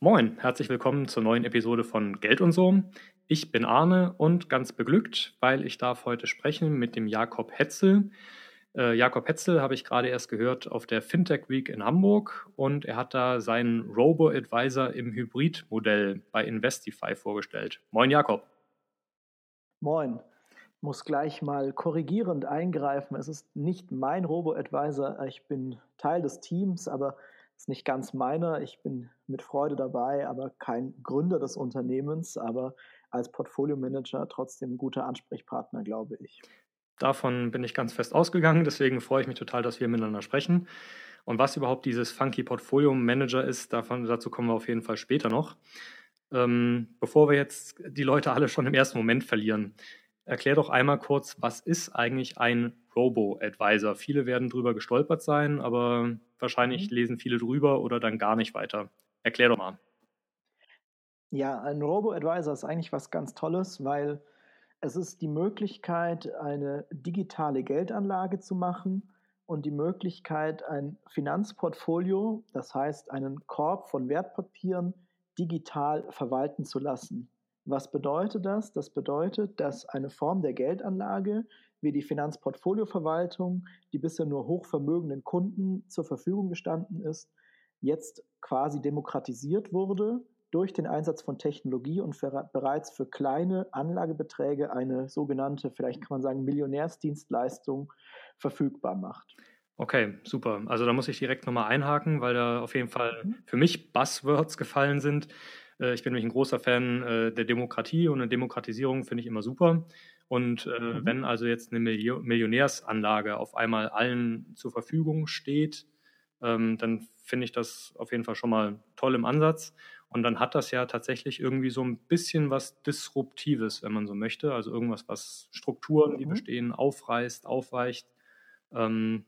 Moin, herzlich willkommen zur neuen Episode von Geld und so. Ich bin Arne und ganz beglückt, weil ich darf heute sprechen mit dem Jakob Hetzel. Äh, Jakob Hetzel habe ich gerade erst gehört auf der Fintech Week in Hamburg und er hat da seinen Robo-Advisor im Hybrid-Modell bei Investify vorgestellt. Moin, Jakob. Moin. Muss gleich mal korrigierend eingreifen. Es ist nicht mein Robo-Advisor. Ich bin Teil des Teams, aber es ist nicht ganz meiner. Ich bin mit Freude dabei, aber kein Gründer des Unternehmens, aber als Portfolio-Manager trotzdem guter Ansprechpartner, glaube ich. Davon bin ich ganz fest ausgegangen, deswegen freue ich mich total, dass wir miteinander sprechen. Und was überhaupt dieses Funky Portfolio Manager ist, davon, dazu kommen wir auf jeden Fall später noch. Ähm, bevor wir jetzt die Leute alle schon im ersten Moment verlieren, erklär doch einmal kurz, was ist eigentlich ein Robo-Advisor? Viele werden drüber gestolpert sein, aber wahrscheinlich mhm. lesen viele drüber oder dann gar nicht weiter. Erklär doch mal. Ja, ein Robo-Advisor ist eigentlich was ganz Tolles, weil es ist die Möglichkeit, eine digitale Geldanlage zu machen und die Möglichkeit, ein Finanzportfolio, das heißt einen Korb von Wertpapieren, digital verwalten zu lassen. Was bedeutet das? Das bedeutet, dass eine Form der Geldanlage wie die Finanzportfolioverwaltung, die bisher nur hochvermögenden Kunden zur Verfügung gestanden ist, jetzt quasi demokratisiert wurde durch den Einsatz von Technologie und für, bereits für kleine Anlagebeträge eine sogenannte, vielleicht kann man sagen, Millionärsdienstleistung verfügbar macht. Okay, super. Also da muss ich direkt nochmal einhaken, weil da auf jeden Fall mhm. für mich Buzzwords gefallen sind. Äh, ich bin nämlich ein großer Fan äh, der Demokratie und eine Demokratisierung finde ich immer super. Und äh, mhm. wenn also jetzt eine Millionärsanlage auf einmal allen zur Verfügung steht, ähm, dann finde ich das auf jeden Fall schon mal toll im Ansatz. Und dann hat das ja tatsächlich irgendwie so ein bisschen was Disruptives, wenn man so möchte. Also irgendwas, was Strukturen, die mhm. bestehen, aufreißt, aufweicht. Ähm,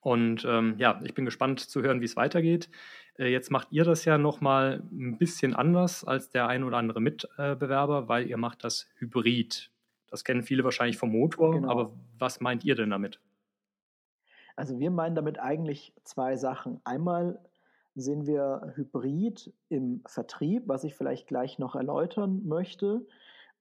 und ähm, ja, ich bin gespannt zu hören, wie es weitergeht. Äh, jetzt macht ihr das ja nochmal ein bisschen anders als der ein oder andere Mitbewerber, weil ihr macht das Hybrid. Das kennen viele wahrscheinlich vom Motor, genau. aber was meint ihr denn damit? Also wir meinen damit eigentlich zwei Sachen. Einmal sehen wir Hybrid im Vertrieb, was ich vielleicht gleich noch erläutern möchte,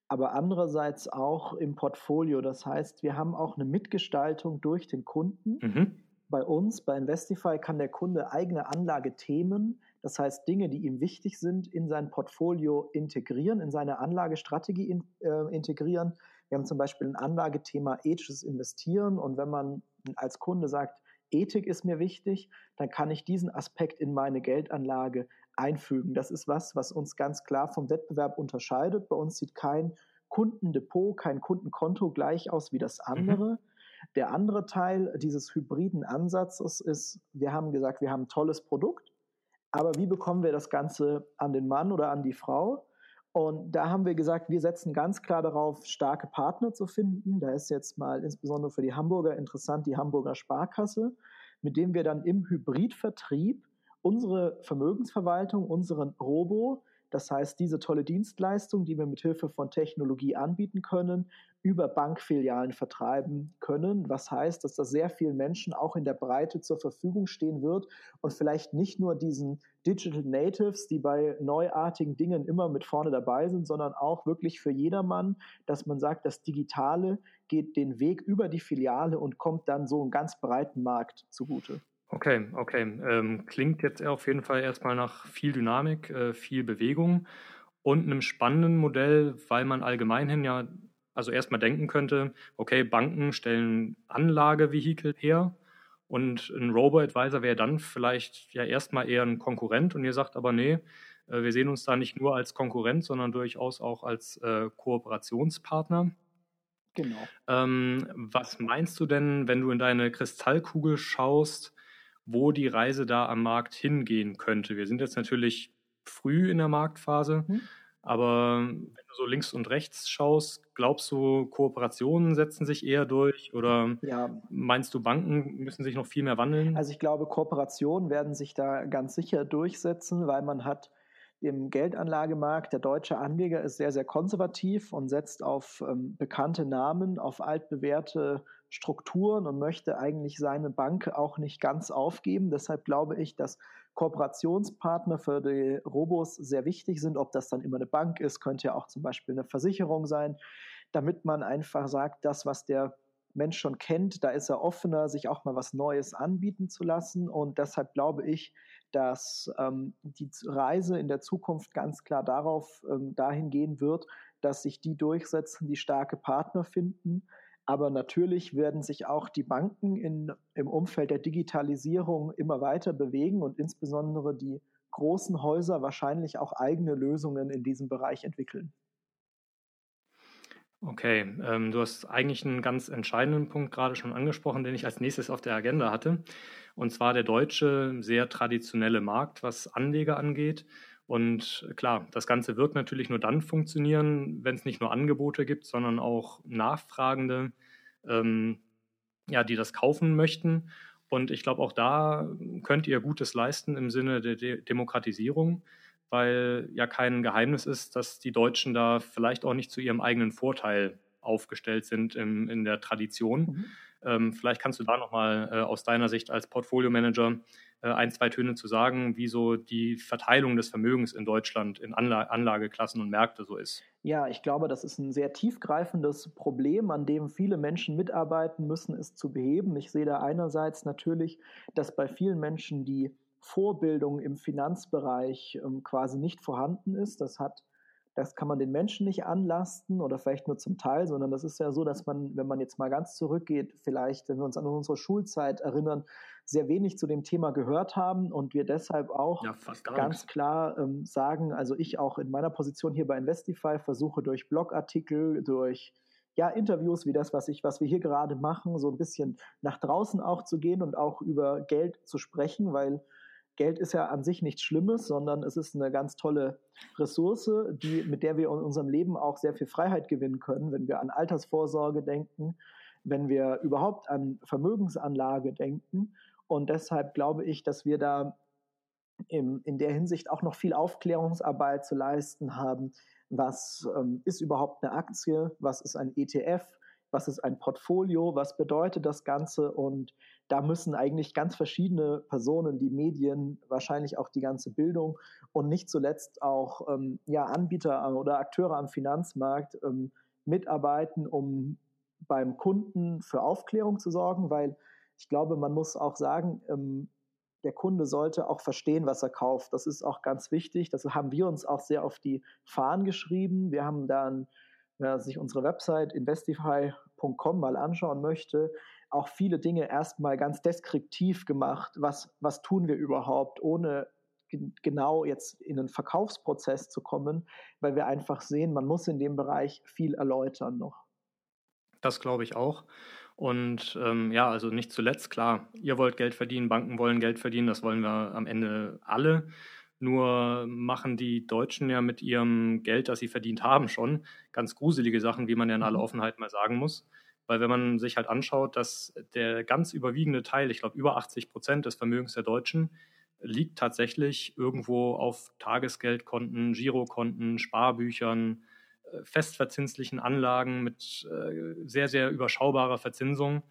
aber andererseits auch im Portfolio. Das heißt, wir haben auch eine Mitgestaltung durch den Kunden. Mhm. Bei uns, bei Investify, kann der Kunde eigene Anlagethemen, das heißt Dinge, die ihm wichtig sind, in sein Portfolio integrieren, in seine Anlagestrategie in, äh, integrieren. Wir haben zum Beispiel ein Anlagethema ethisches Investieren und wenn man als Kunde sagt, Ethik ist mir wichtig, dann kann ich diesen Aspekt in meine Geldanlage einfügen. Das ist was, was uns ganz klar vom Wettbewerb unterscheidet. Bei uns sieht kein Kundendepot, kein Kundenkonto gleich aus wie das mhm. andere. Mhm. Der andere Teil dieses hybriden Ansatzes ist, wir haben gesagt, wir haben ein tolles Produkt, aber wie bekommen wir das Ganze an den Mann oder an die Frau? Und da haben wir gesagt, wir setzen ganz klar darauf, starke Partner zu finden. Da ist jetzt mal insbesondere für die Hamburger interessant die Hamburger Sparkasse, mit dem wir dann im Hybridvertrieb unsere Vermögensverwaltung, unseren Robo, das heißt diese tolle Dienstleistung, die wir mit Hilfe von Technologie anbieten können, über Bankfilialen vertreiben können. Was heißt, dass das sehr vielen Menschen auch in der Breite zur Verfügung stehen wird und vielleicht nicht nur diesen Digital Natives, die bei neuartigen Dingen immer mit vorne dabei sind, sondern auch wirklich für jedermann, dass man sagt, das Digitale geht den Weg über die Filiale und kommt dann so einen ganz breiten Markt zugute. Okay, okay. Ähm, klingt jetzt auf jeden Fall erstmal nach viel Dynamik, äh, viel Bewegung und einem spannenden Modell, weil man allgemeinhin ja also erstmal denken könnte, okay, Banken stellen Anlagevehikel her und ein Robo-Advisor wäre dann vielleicht ja erstmal eher ein Konkurrent und ihr sagt aber, nee, äh, wir sehen uns da nicht nur als Konkurrent, sondern durchaus auch als äh, Kooperationspartner. Genau. Ähm, was meinst du denn, wenn du in deine Kristallkugel schaust, wo die Reise da am Markt hingehen könnte? Wir sind jetzt natürlich früh in der Marktphase. Hm. Aber wenn du so links und rechts schaust, glaubst du, Kooperationen setzen sich eher durch oder ja. meinst du, Banken müssen sich noch viel mehr wandeln? Also ich glaube, Kooperationen werden sich da ganz sicher durchsetzen, weil man hat dem Geldanlagemarkt. Der deutsche Anleger ist sehr, sehr konservativ und setzt auf ähm, bekannte Namen, auf altbewährte Strukturen und möchte eigentlich seine Bank auch nicht ganz aufgeben. Deshalb glaube ich, dass Kooperationspartner für die Robos sehr wichtig sind. Ob das dann immer eine Bank ist, könnte ja auch zum Beispiel eine Versicherung sein, damit man einfach sagt, das, was der Mensch schon kennt, da ist er offener, sich auch mal was Neues anbieten zu lassen. Und deshalb glaube ich, dass ähm, die Reise in der Zukunft ganz klar darauf ähm, dahin gehen wird, dass sich die durchsetzen, die starke Partner finden. Aber natürlich werden sich auch die Banken in, im Umfeld der Digitalisierung immer weiter bewegen und insbesondere die großen Häuser wahrscheinlich auch eigene Lösungen in diesem Bereich entwickeln. Okay, ähm, du hast eigentlich einen ganz entscheidenden Punkt gerade schon angesprochen, den ich als nächstes auf der Agenda hatte. Und zwar der deutsche, sehr traditionelle Markt, was Anleger angeht. Und klar, das Ganze wird natürlich nur dann funktionieren, wenn es nicht nur Angebote gibt, sondern auch Nachfragende, ähm, ja, die das kaufen möchten. Und ich glaube, auch da könnt ihr Gutes leisten im Sinne der De Demokratisierung weil ja kein Geheimnis ist, dass die Deutschen da vielleicht auch nicht zu ihrem eigenen Vorteil aufgestellt sind in, in der Tradition. Mhm. Ähm, vielleicht kannst du da nochmal äh, aus deiner Sicht als Portfolio-Manager äh, ein, zwei Töne zu sagen, wie so die Verteilung des Vermögens in Deutschland in Anla Anlageklassen und Märkte so ist. Ja, ich glaube, das ist ein sehr tiefgreifendes Problem, an dem viele Menschen mitarbeiten müssen, es zu beheben. Ich sehe da einerseits natürlich, dass bei vielen Menschen die Vorbildung im Finanzbereich ähm, quasi nicht vorhanden ist. Das hat, das kann man den Menschen nicht anlasten oder vielleicht nur zum Teil, sondern das ist ja so, dass man, wenn man jetzt mal ganz zurückgeht, vielleicht, wenn wir uns an unsere Schulzeit erinnern, sehr wenig zu dem Thema gehört haben und wir deshalb auch ja, ganz klar ähm, sagen, also ich auch in meiner Position hier bei Investify versuche durch Blogartikel, durch ja, Interviews wie das, was ich, was wir hier gerade machen, so ein bisschen nach draußen auch zu gehen und auch über Geld zu sprechen, weil Geld ist ja an sich nichts Schlimmes, sondern es ist eine ganz tolle Ressource, die, mit der wir in unserem Leben auch sehr viel Freiheit gewinnen können, wenn wir an Altersvorsorge denken, wenn wir überhaupt an Vermögensanlage denken. Und deshalb glaube ich, dass wir da im, in der Hinsicht auch noch viel Aufklärungsarbeit zu leisten haben. Was ähm, ist überhaupt eine Aktie? Was ist ein ETF? Was ist ein Portfolio? Was bedeutet das Ganze? Und da müssen eigentlich ganz verschiedene Personen, die Medien, wahrscheinlich auch die ganze Bildung und nicht zuletzt auch ähm, ja, Anbieter oder Akteure am Finanzmarkt ähm, mitarbeiten, um beim Kunden für Aufklärung zu sorgen, weil ich glaube, man muss auch sagen, ähm, der Kunde sollte auch verstehen, was er kauft. Das ist auch ganz wichtig. Das haben wir uns auch sehr auf die Fahnen geschrieben. Wir haben dann, wer sich unsere Website investify.com mal anschauen möchte, auch viele Dinge erstmal ganz deskriptiv gemacht. Was, was tun wir überhaupt, ohne genau jetzt in einen Verkaufsprozess zu kommen, weil wir einfach sehen, man muss in dem Bereich viel erläutern noch. Das glaube ich auch. Und ähm, ja, also nicht zuletzt, klar, ihr wollt Geld verdienen, Banken wollen Geld verdienen, das wollen wir am Ende alle. Nur machen die Deutschen ja mit ihrem Geld, das sie verdient haben, schon ganz gruselige Sachen, wie man ja in aller mhm. Offenheit mal sagen muss. Weil wenn man sich halt anschaut, dass der ganz überwiegende Teil, ich glaube über 80 Prozent des Vermögens der Deutschen, liegt tatsächlich irgendwo auf Tagesgeldkonten, Girokonten, Sparbüchern, äh, festverzinslichen Anlagen mit äh, sehr, sehr überschaubarer Verzinsung,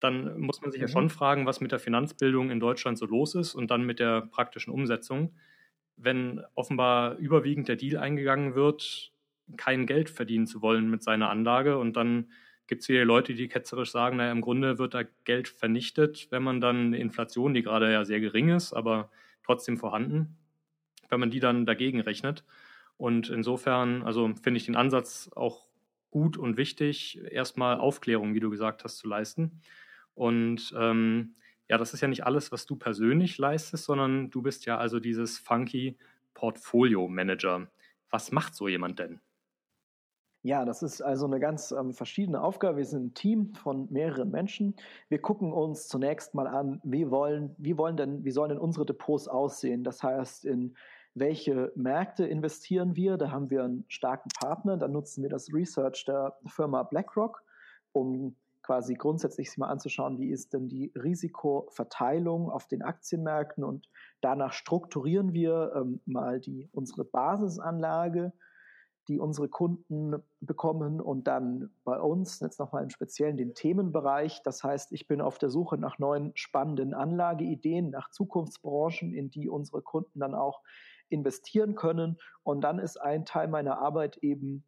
dann muss man sich ja mhm. schon fragen, was mit der Finanzbildung in Deutschland so los ist und dann mit der praktischen Umsetzung. Wenn offenbar überwiegend der Deal eingegangen wird, kein Geld verdienen zu wollen mit seiner Anlage und dann gibt es hier Leute, die ketzerisch sagen, naja, im Grunde wird da Geld vernichtet, wenn man dann eine Inflation, die gerade ja sehr gering ist, aber trotzdem vorhanden, wenn man die dann dagegen rechnet. Und insofern, also finde ich den Ansatz auch gut und wichtig, erstmal Aufklärung, wie du gesagt hast, zu leisten. Und ähm, ja, das ist ja nicht alles, was du persönlich leistest, sondern du bist ja also dieses funky Portfolio Manager. Was macht so jemand denn? Ja, das ist also eine ganz ähm, verschiedene Aufgabe. Wir sind ein Team von mehreren Menschen. Wir gucken uns zunächst mal an, wie wollen, wie wollen denn, wie sollen denn unsere Depots aussehen? Das heißt, in welche Märkte investieren wir? Da haben wir einen starken Partner. Dann nutzen wir das Research der Firma BlackRock, um quasi grundsätzlich sich mal anzuschauen, wie ist denn die Risikoverteilung auf den Aktienmärkten und danach strukturieren wir ähm, mal die, unsere Basisanlage, die unsere Kunden bekommen und dann bei uns jetzt nochmal im Speziellen den Themenbereich. Das heißt, ich bin auf der Suche nach neuen spannenden Anlageideen, nach Zukunftsbranchen, in die unsere Kunden dann auch investieren können. Und dann ist ein Teil meiner Arbeit eben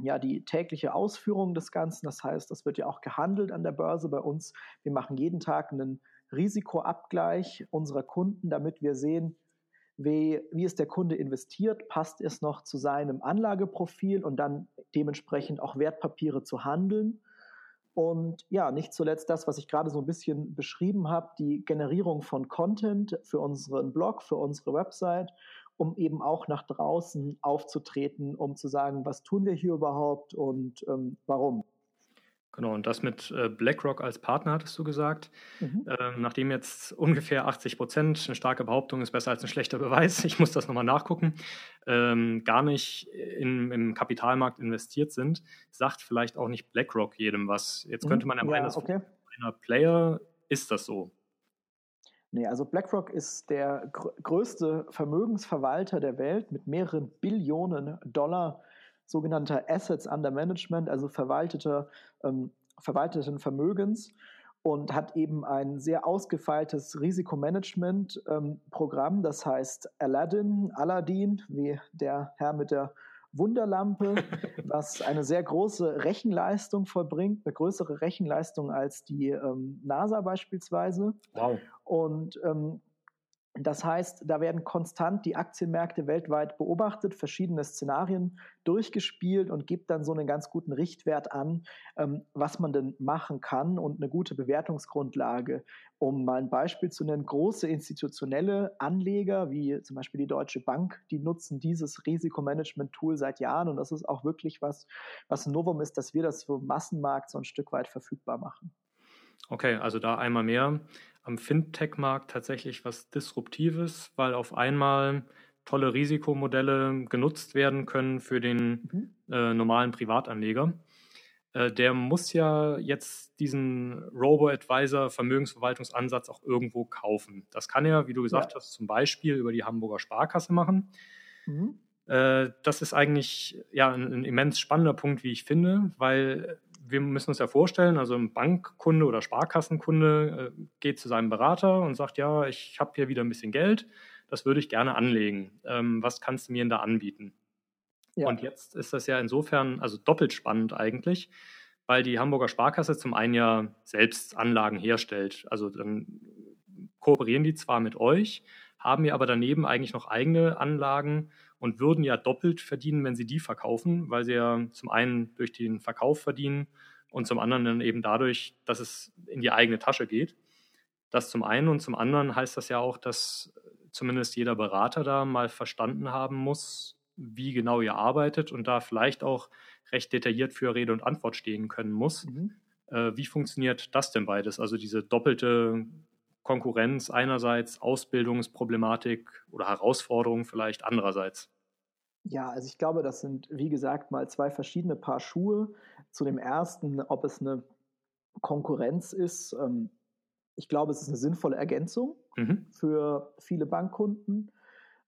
ja die tägliche Ausführung des Ganzen. Das heißt, das wird ja auch gehandelt an der Börse bei uns. Wir machen jeden Tag einen Risikoabgleich unserer Kunden, damit wir sehen, wie, wie ist der Kunde investiert, passt es noch zu seinem Anlageprofil und dann dementsprechend auch Wertpapiere zu handeln. Und ja, nicht zuletzt das, was ich gerade so ein bisschen beschrieben habe, die Generierung von Content für unseren Blog, für unsere Website, um eben auch nach draußen aufzutreten, um zu sagen, was tun wir hier überhaupt und ähm, warum. Genau, und das mit äh, BlackRock als Partner hattest du gesagt. Mhm. Ähm, nachdem jetzt ungefähr 80 Prozent, eine starke Behauptung ist besser als ein schlechter Beweis, ich muss das nochmal nachgucken, ähm, gar nicht in, im Kapitalmarkt investiert sind, sagt vielleicht auch nicht BlackRock jedem was. Jetzt mhm. könnte man ja meinen, ja, okay. einer Player ist das so. Nee, also BlackRock ist der gr größte Vermögensverwalter der Welt mit mehreren Billionen Dollar sogenannter Assets under Management, also verwalteter, ähm, verwalteten Vermögens und hat eben ein sehr ausgefeiltes Risikomanagement-Programm, ähm, das heißt Aladdin, Aladdin, wie der Herr mit der Wunderlampe, was eine sehr große Rechenleistung vollbringt, eine größere Rechenleistung als die ähm, NASA beispielsweise. Wow. Und ähm, das heißt, da werden konstant die Aktienmärkte weltweit beobachtet, verschiedene Szenarien durchgespielt und gibt dann so einen ganz guten Richtwert an, ähm, was man denn machen kann und eine gute Bewertungsgrundlage. Um mal ein Beispiel zu nennen, große institutionelle Anleger wie zum Beispiel die Deutsche Bank, die nutzen dieses Risikomanagement-Tool seit Jahren und das ist auch wirklich was, was ein Novum ist, dass wir das für Massenmarkt so ein Stück weit verfügbar machen. Okay, also da einmal mehr am Fintech-Markt tatsächlich was Disruptives, weil auf einmal tolle Risikomodelle genutzt werden können für den mhm. äh, normalen Privatanleger. Äh, der muss ja jetzt diesen Robo-Advisor Vermögensverwaltungsansatz auch irgendwo kaufen. Das kann er, wie du gesagt ja. hast, zum Beispiel über die Hamburger Sparkasse machen. Mhm. Äh, das ist eigentlich ja ein, ein immens spannender Punkt, wie ich finde, weil wir müssen uns ja vorstellen, also ein Bankkunde oder Sparkassenkunde äh, geht zu seinem Berater und sagt, ja, ich habe hier wieder ein bisschen Geld, das würde ich gerne anlegen. Ähm, was kannst du mir denn da anbieten? Ja. Und jetzt ist das ja insofern, also doppelt spannend eigentlich, weil die Hamburger Sparkasse zum einen ja selbst Anlagen herstellt. Also dann kooperieren die zwar mit euch, haben ja aber daneben eigentlich noch eigene Anlagen und würden ja doppelt verdienen, wenn sie die verkaufen, weil sie ja zum einen durch den Verkauf verdienen und zum anderen dann eben dadurch, dass es in die eigene Tasche geht. Das zum einen und zum anderen heißt das ja auch, dass zumindest jeder Berater da mal verstanden haben muss, wie genau ihr arbeitet und da vielleicht auch recht detailliert für Rede und Antwort stehen können muss. Mhm. Äh, wie funktioniert das denn beides? Also diese doppelte Konkurrenz einerseits, Ausbildungsproblematik oder Herausforderungen vielleicht andererseits? Ja, also ich glaube, das sind, wie gesagt, mal zwei verschiedene Paar Schuhe. Zu dem ersten, ob es eine Konkurrenz ist. Ähm, ich glaube, es ist eine sinnvolle Ergänzung mhm. für viele Bankkunden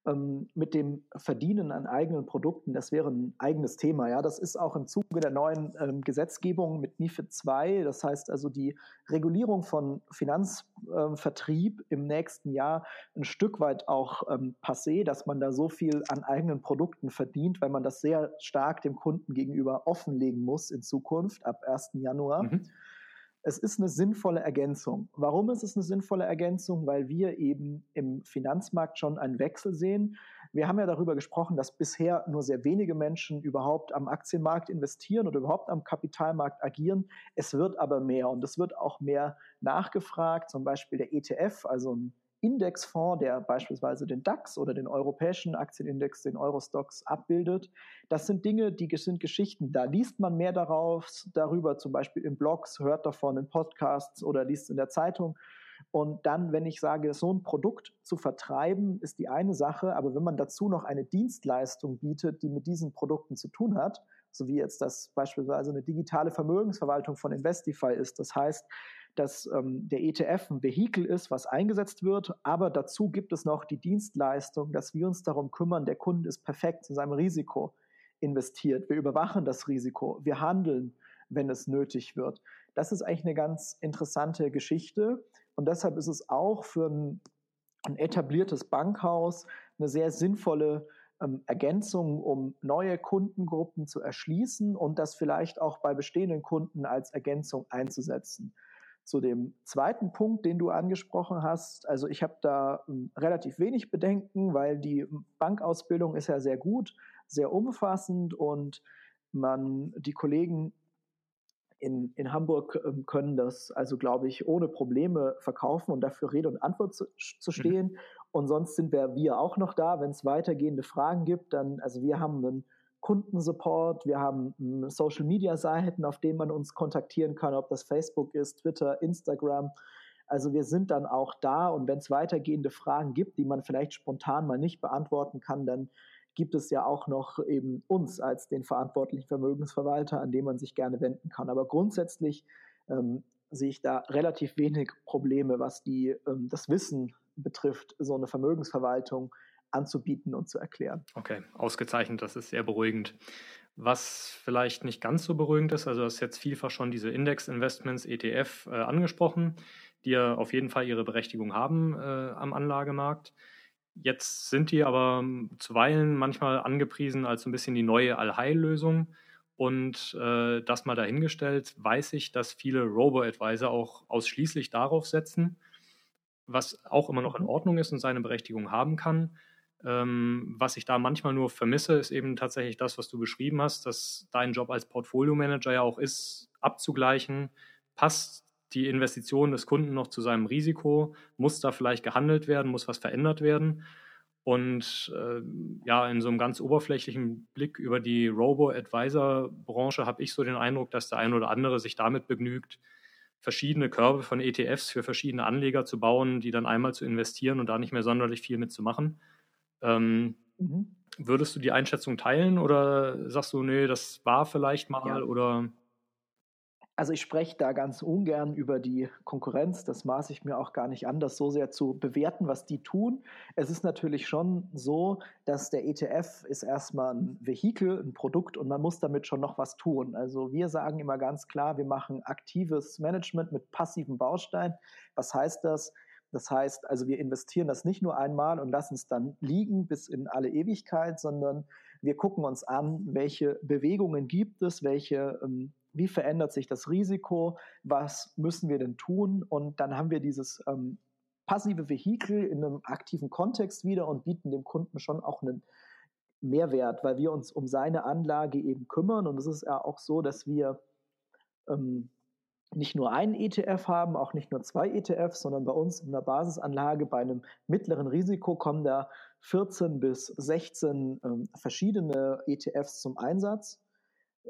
ähm, mit dem Verdienen an eigenen Produkten, das wäre ein eigenes Thema. Ja, das ist auch im Zuge der neuen ähm, Gesetzgebung mit MiFID II. Das heißt also die Regulierung von Finanzvertrieb äh, im nächsten Jahr ein Stück weit auch ähm, passé, dass man da so viel an eigenen Produkten verdient, weil man das sehr stark dem Kunden gegenüber offenlegen muss in Zukunft ab 1. Januar. Mhm es ist eine sinnvolle Ergänzung. Warum ist es eine sinnvolle Ergänzung? Weil wir eben im Finanzmarkt schon einen Wechsel sehen. Wir haben ja darüber gesprochen, dass bisher nur sehr wenige Menschen überhaupt am Aktienmarkt investieren oder überhaupt am Kapitalmarkt agieren. Es wird aber mehr und es wird auch mehr nachgefragt. Zum Beispiel der ETF, also ein Indexfonds, der beispielsweise den DAX oder den europäischen Aktienindex, den Eurostox abbildet. Das sind Dinge, die sind Geschichten. Da liest man mehr darauf, darüber, zum Beispiel in Blogs, hört davon in Podcasts oder liest in der Zeitung. Und dann, wenn ich sage, so ein Produkt zu vertreiben, ist die eine Sache, aber wenn man dazu noch eine Dienstleistung bietet, die mit diesen Produkten zu tun hat, so wie jetzt das beispielsweise eine digitale Vermögensverwaltung von Investify ist. Das heißt, dass ähm, der ETF ein Vehikel ist, was eingesetzt wird, aber dazu gibt es noch die Dienstleistung, dass wir uns darum kümmern, der Kunde ist perfekt zu seinem Risiko investiert. Wir überwachen das Risiko, wir handeln, wenn es nötig wird. Das ist eigentlich eine ganz interessante Geschichte und deshalb ist es auch für ein, ein etabliertes Bankhaus eine sehr sinnvolle ähm, Ergänzung, um neue Kundengruppen zu erschließen und das vielleicht auch bei bestehenden Kunden als Ergänzung einzusetzen. Zu dem zweiten Punkt, den du angesprochen hast, also ich habe da ähm, relativ wenig Bedenken, weil die Bankausbildung ist ja sehr gut, sehr umfassend und man die Kollegen in, in Hamburg ähm, können das also, glaube ich, ohne Probleme verkaufen und dafür Rede und Antwort zu, zu mhm. stehen. Mhm. Und sonst sind wir, wir auch noch da, wenn es weitergehende Fragen gibt. Dann, also wir haben einen Kundensupport, wir haben hm, Social Media Seiten, auf denen man uns kontaktieren kann, ob das Facebook ist, Twitter, Instagram. Also wir sind dann auch da und wenn es weitergehende Fragen gibt, die man vielleicht spontan mal nicht beantworten kann, dann gibt es ja auch noch eben uns als den verantwortlichen Vermögensverwalter, an den man sich gerne wenden kann. Aber grundsätzlich ähm, sehe ich da relativ wenig Probleme, was die, ähm, das Wissen betrifft, so eine Vermögensverwaltung anzubieten und zu erklären. Okay, ausgezeichnet, das ist sehr beruhigend. Was vielleicht nicht ganz so beruhigend ist, also du hast jetzt vielfach schon diese Index-Investments, ETF, äh, angesprochen, die ja auf jeden Fall ihre Berechtigung haben äh, am Anlagemarkt. Jetzt sind die aber zuweilen manchmal angepriesen als so ein bisschen die neue Allheillösung. Und äh, das mal dahingestellt, weiß ich, dass viele Robo-Advisor auch ausschließlich darauf setzen, was auch immer noch in mhm. Ordnung ist und seine Berechtigung haben kann. Ähm, was ich da manchmal nur vermisse, ist eben tatsächlich das, was du beschrieben hast, dass dein Job als Portfolio-Manager ja auch ist, abzugleichen, passt die Investition des Kunden noch zu seinem Risiko, muss da vielleicht gehandelt werden, muss was verändert werden. Und äh, ja, in so einem ganz oberflächlichen Blick über die Robo-Advisor-Branche habe ich so den Eindruck, dass der ein oder andere sich damit begnügt, verschiedene Körbe von ETFs für verschiedene Anleger zu bauen, die dann einmal zu investieren und da nicht mehr sonderlich viel mitzumachen. Ähm, mhm. Würdest du die Einschätzung teilen oder sagst du, nee, das war vielleicht mal ja. oder? Also ich spreche da ganz ungern über die Konkurrenz. Das maße ich mir auch gar nicht an, das so sehr zu bewerten, was die tun. Es ist natürlich schon so, dass der ETF ist erstmal ein Vehikel, ein Produkt und man muss damit schon noch was tun. Also wir sagen immer ganz klar, wir machen aktives Management mit passiven Bausteinen. Was heißt das? Das heißt, also wir investieren das nicht nur einmal und lassen es dann liegen bis in alle Ewigkeit, sondern wir gucken uns an, welche Bewegungen gibt es, welche ähm, wie verändert sich das Risiko, was müssen wir denn tun? Und dann haben wir dieses ähm, passive Vehikel in einem aktiven Kontext wieder und bieten dem Kunden schon auch einen Mehrwert, weil wir uns um seine Anlage eben kümmern. Und es ist ja auch so, dass wir ähm, nicht nur einen ETF haben, auch nicht nur zwei ETFs, sondern bei uns in der Basisanlage bei einem mittleren Risiko kommen da 14 bis 16 ähm, verschiedene ETFs zum Einsatz.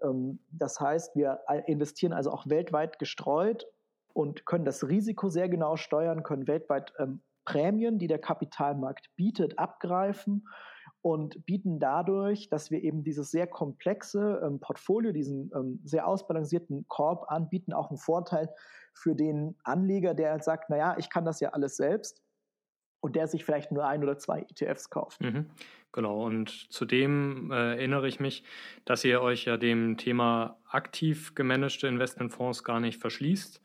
Ähm, das heißt, wir investieren also auch weltweit gestreut und können das Risiko sehr genau steuern, können weltweit ähm, Prämien, die der Kapitalmarkt bietet, abgreifen und bieten dadurch, dass wir eben dieses sehr komplexe ähm, Portfolio, diesen ähm, sehr ausbalancierten Korb anbieten, auch einen Vorteil für den Anleger, der halt sagt, naja, ich kann das ja alles selbst und der sich vielleicht nur ein oder zwei ETFs kauft. Mhm. Genau, und zudem äh, erinnere ich mich, dass ihr euch ja dem Thema aktiv gemanagte Investmentfonds gar nicht verschließt,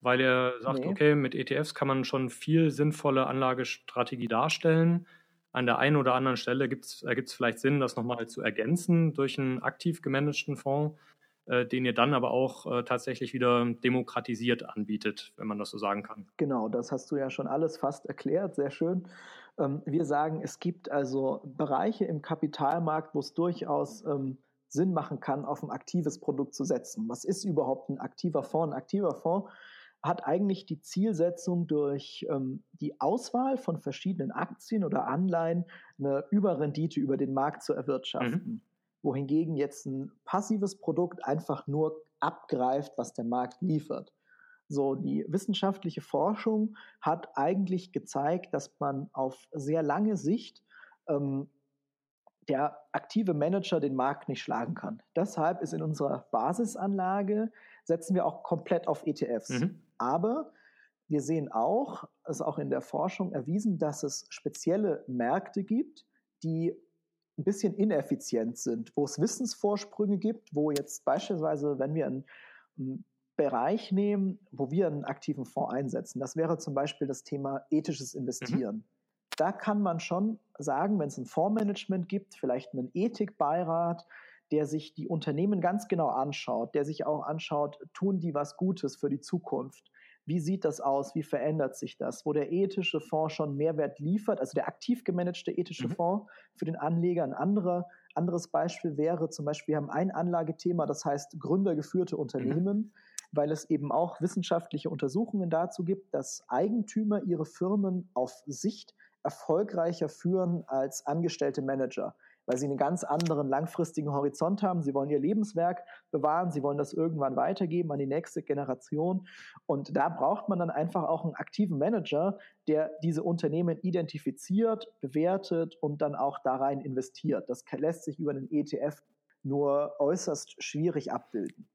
weil ihr sagt, nee. okay, mit ETFs kann man schon viel sinnvolle Anlagestrategie darstellen. An der einen oder anderen Stelle ergibt es vielleicht Sinn, das nochmal zu ergänzen durch einen aktiv gemanagten Fonds, äh, den ihr dann aber auch äh, tatsächlich wieder demokratisiert anbietet, wenn man das so sagen kann. Genau, das hast du ja schon alles fast erklärt, sehr schön. Ähm, wir sagen, es gibt also Bereiche im Kapitalmarkt, wo es durchaus ähm, Sinn machen kann, auf ein aktives Produkt zu setzen. Was ist überhaupt ein aktiver Fonds? Ein aktiver Fonds hat eigentlich die Zielsetzung, durch ähm, die Auswahl von verschiedenen Aktien oder Anleihen eine Überrendite über den Markt zu erwirtschaften. Mhm. Wohingegen jetzt ein passives Produkt einfach nur abgreift, was der Markt liefert. So, die wissenschaftliche Forschung hat eigentlich gezeigt, dass man auf sehr lange Sicht ähm, der aktive Manager den Markt nicht schlagen kann. Deshalb ist in unserer Basisanlage, setzen wir auch komplett auf ETFs. Mhm. Aber wir sehen auch, es ist auch in der Forschung erwiesen, dass es spezielle Märkte gibt, die ein bisschen ineffizient sind, wo es Wissensvorsprünge gibt, wo jetzt beispielsweise, wenn wir einen, einen Bereich nehmen, wo wir einen aktiven Fonds einsetzen, das wäre zum Beispiel das Thema ethisches Investieren. Mhm. Da kann man schon sagen, wenn es ein Fondsmanagement gibt, vielleicht einen Ethikbeirat, der sich die Unternehmen ganz genau anschaut, der sich auch anschaut, tun die was Gutes für die Zukunft? Wie sieht das aus? Wie verändert sich das? Wo der ethische Fonds schon Mehrwert liefert, also der aktiv gemanagte ethische mhm. Fonds für den Anleger. Ein anderer, anderes Beispiel wäre zum Beispiel, wir haben ein Anlagethema, das heißt gründergeführte Unternehmen. Mhm weil es eben auch wissenschaftliche Untersuchungen dazu gibt, dass Eigentümer ihre Firmen auf Sicht erfolgreicher führen als angestellte Manager weil sie einen ganz anderen langfristigen Horizont haben. Sie wollen ihr Lebenswerk bewahren, sie wollen das irgendwann weitergeben an die nächste Generation. Und da braucht man dann einfach auch einen aktiven Manager, der diese Unternehmen identifiziert, bewertet und dann auch da rein investiert. Das lässt sich über den ETF nur äußerst schwierig abbilden.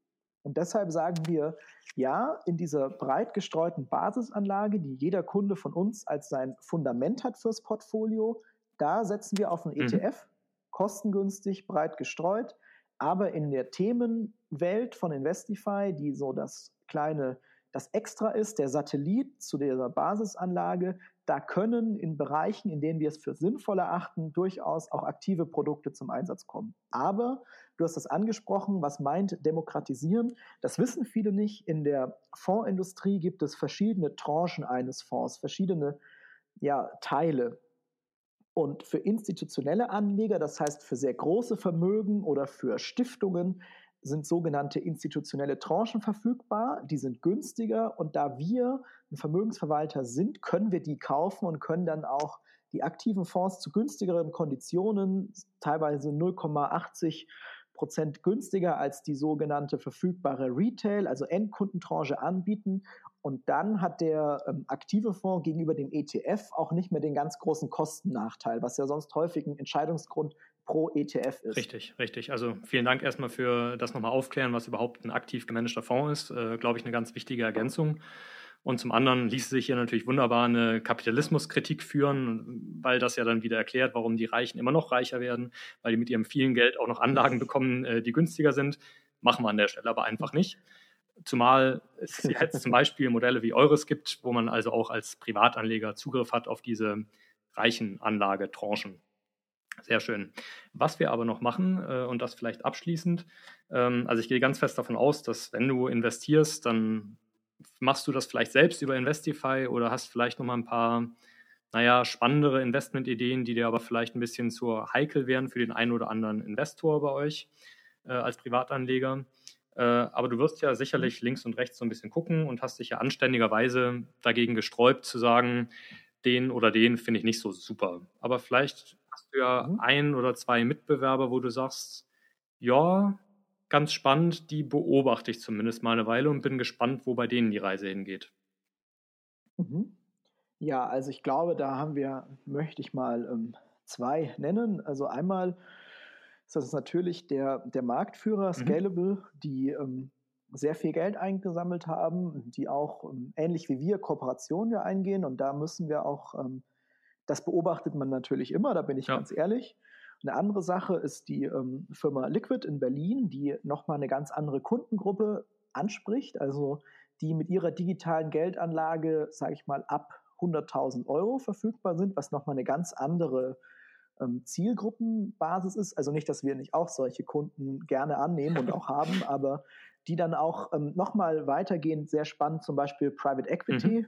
Und deshalb sagen wir, ja, in dieser breit gestreuten Basisanlage, die jeder Kunde von uns als sein Fundament hat fürs Portfolio, da setzen wir auf einen ETF, mhm kostengünstig, breit gestreut. Aber in der Themenwelt von Investify, die so das kleine, das Extra ist, der Satellit zu dieser Basisanlage, da können in Bereichen, in denen wir es für sinnvoll erachten, durchaus auch aktive Produkte zum Einsatz kommen. Aber du hast das angesprochen, was meint demokratisieren? Das wissen viele nicht. In der Fondsindustrie gibt es verschiedene Tranchen eines Fonds, verschiedene ja, Teile. Und für institutionelle Anleger, das heißt für sehr große Vermögen oder für Stiftungen, sind sogenannte institutionelle Tranchen verfügbar. Die sind günstiger und da wir ein Vermögensverwalter sind, können wir die kaufen und können dann auch die aktiven Fonds zu günstigeren Konditionen, teilweise 0,80 Prozent günstiger als die sogenannte verfügbare Retail, also Endkundentranche anbieten und dann hat der ähm, aktive Fonds gegenüber dem ETF auch nicht mehr den ganz großen Kostennachteil, was ja sonst häufig ein Entscheidungsgrund pro ETF ist. Richtig, richtig. Also vielen Dank erstmal für das nochmal aufklären, was überhaupt ein aktiv gemanagter Fonds ist. Äh, Glaube ich, eine ganz wichtige Ergänzung. Und zum anderen ließe sich hier natürlich wunderbar eine Kapitalismuskritik führen, weil das ja dann wieder erklärt, warum die Reichen immer noch reicher werden, weil die mit ihrem vielen Geld auch noch Anlagen bekommen, äh, die günstiger sind. Machen wir an der Stelle aber einfach nicht. Zumal es jetzt zum Beispiel Modelle wie eures gibt, wo man also auch als Privatanleger Zugriff hat auf diese reichen Anlagetranchen. Sehr schön. Was wir aber noch machen, äh, und das vielleicht abschließend, ähm, also ich gehe ganz fest davon aus, dass wenn du investierst, dann machst du das vielleicht selbst über Investify oder hast vielleicht nochmal ein paar, naja, spannendere Investmentideen, die dir aber vielleicht ein bisschen zu heikel wären für den einen oder anderen Investor bei euch äh, als Privatanleger. Äh, aber du wirst ja sicherlich links und rechts so ein bisschen gucken und hast dich ja anständigerweise dagegen gesträubt zu sagen, den oder den finde ich nicht so super. Aber vielleicht hast du ja mhm. ein oder zwei Mitbewerber, wo du sagst, ja, ganz spannend, die beobachte ich zumindest mal eine Weile und bin gespannt, wo bei denen die Reise hingeht. Mhm. Ja, also ich glaube, da haben wir, möchte ich mal ähm, zwei nennen. Also einmal das ist natürlich der, der Marktführer mhm. Scalable, mhm. die ähm, sehr viel Geld eingesammelt haben, die auch ähm, ähnlich wie wir Kooperationen ja eingehen. Und da müssen wir auch, ähm, das beobachtet man natürlich immer, da bin ich ja. ganz ehrlich. Eine andere Sache ist die ähm, Firma Liquid in Berlin, die nochmal eine ganz andere Kundengruppe anspricht, also die mit ihrer digitalen Geldanlage, sage ich mal, ab 100.000 Euro verfügbar sind, was nochmal eine ganz andere ähm, Zielgruppenbasis ist. Also nicht, dass wir nicht auch solche Kunden gerne annehmen und auch haben, aber die dann auch ähm, nochmal weitergehend sehr spannend, zum Beispiel Private Equity. Mhm.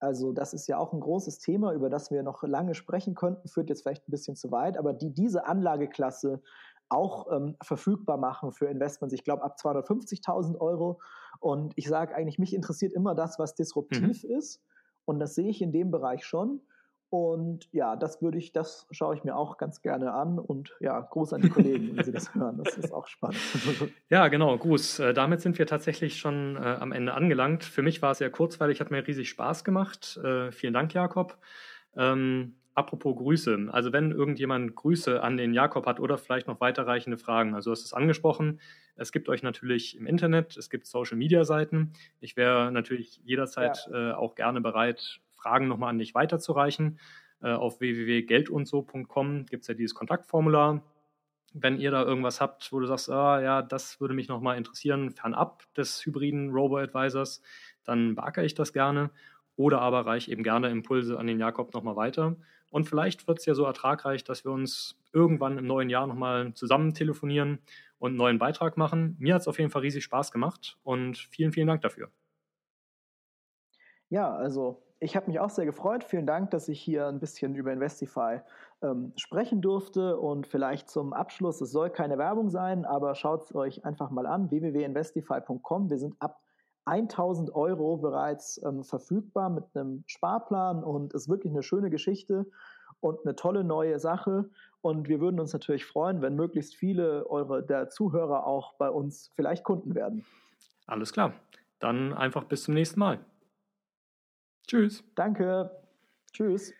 Also das ist ja auch ein großes Thema, über das wir noch lange sprechen könnten, führt jetzt vielleicht ein bisschen zu weit, aber die diese Anlageklasse auch ähm, verfügbar machen für Investments, ich glaube ab 250.000 Euro. Und ich sage eigentlich, mich interessiert immer das, was disruptiv mhm. ist. Und das sehe ich in dem Bereich schon. Und ja, das würde ich, das schaue ich mir auch ganz gerne an. Und ja, Gruß an die Kollegen, wenn sie das hören. Das ist auch spannend. Ja, genau, Gruß. Äh, damit sind wir tatsächlich schon äh, am Ende angelangt. Für mich war es sehr kurzweilig, hat mir riesig Spaß gemacht. Äh, vielen Dank, Jakob. Ähm, apropos Grüße. Also wenn irgendjemand Grüße an den Jakob hat oder vielleicht noch weiterreichende Fragen. Also du hast es angesprochen. Es gibt euch natürlich im Internet, es gibt Social-Media-Seiten. Ich wäre natürlich jederzeit ja. äh, auch gerne bereit, Fragen nochmal an dich weiterzureichen. Äh, auf www.geldundso.com gibt es ja dieses Kontaktformular. Wenn ihr da irgendwas habt, wo du sagst, ah, ja, das würde mich nochmal interessieren, fernab des hybriden Robo-Advisors, dann beackere ich das gerne. Oder aber reiche eben gerne Impulse an den Jakob nochmal weiter. Und vielleicht wird es ja so ertragreich, dass wir uns irgendwann im neuen Jahr nochmal zusammen telefonieren und einen neuen Beitrag machen. Mir hat es auf jeden Fall riesig Spaß gemacht und vielen, vielen Dank dafür. Ja, also ich habe mich auch sehr gefreut. Vielen Dank, dass ich hier ein bisschen über Investify ähm, sprechen durfte. Und vielleicht zum Abschluss, es soll keine Werbung sein, aber schaut es euch einfach mal an, www.investify.com. Wir sind ab 1000 Euro bereits ähm, verfügbar mit einem Sparplan und ist wirklich eine schöne Geschichte und eine tolle neue Sache. Und wir würden uns natürlich freuen, wenn möglichst viele eure der Zuhörer auch bei uns vielleicht Kunden werden. Alles klar. Dann einfach bis zum nächsten Mal. Tschüss. Danke. Tschüss.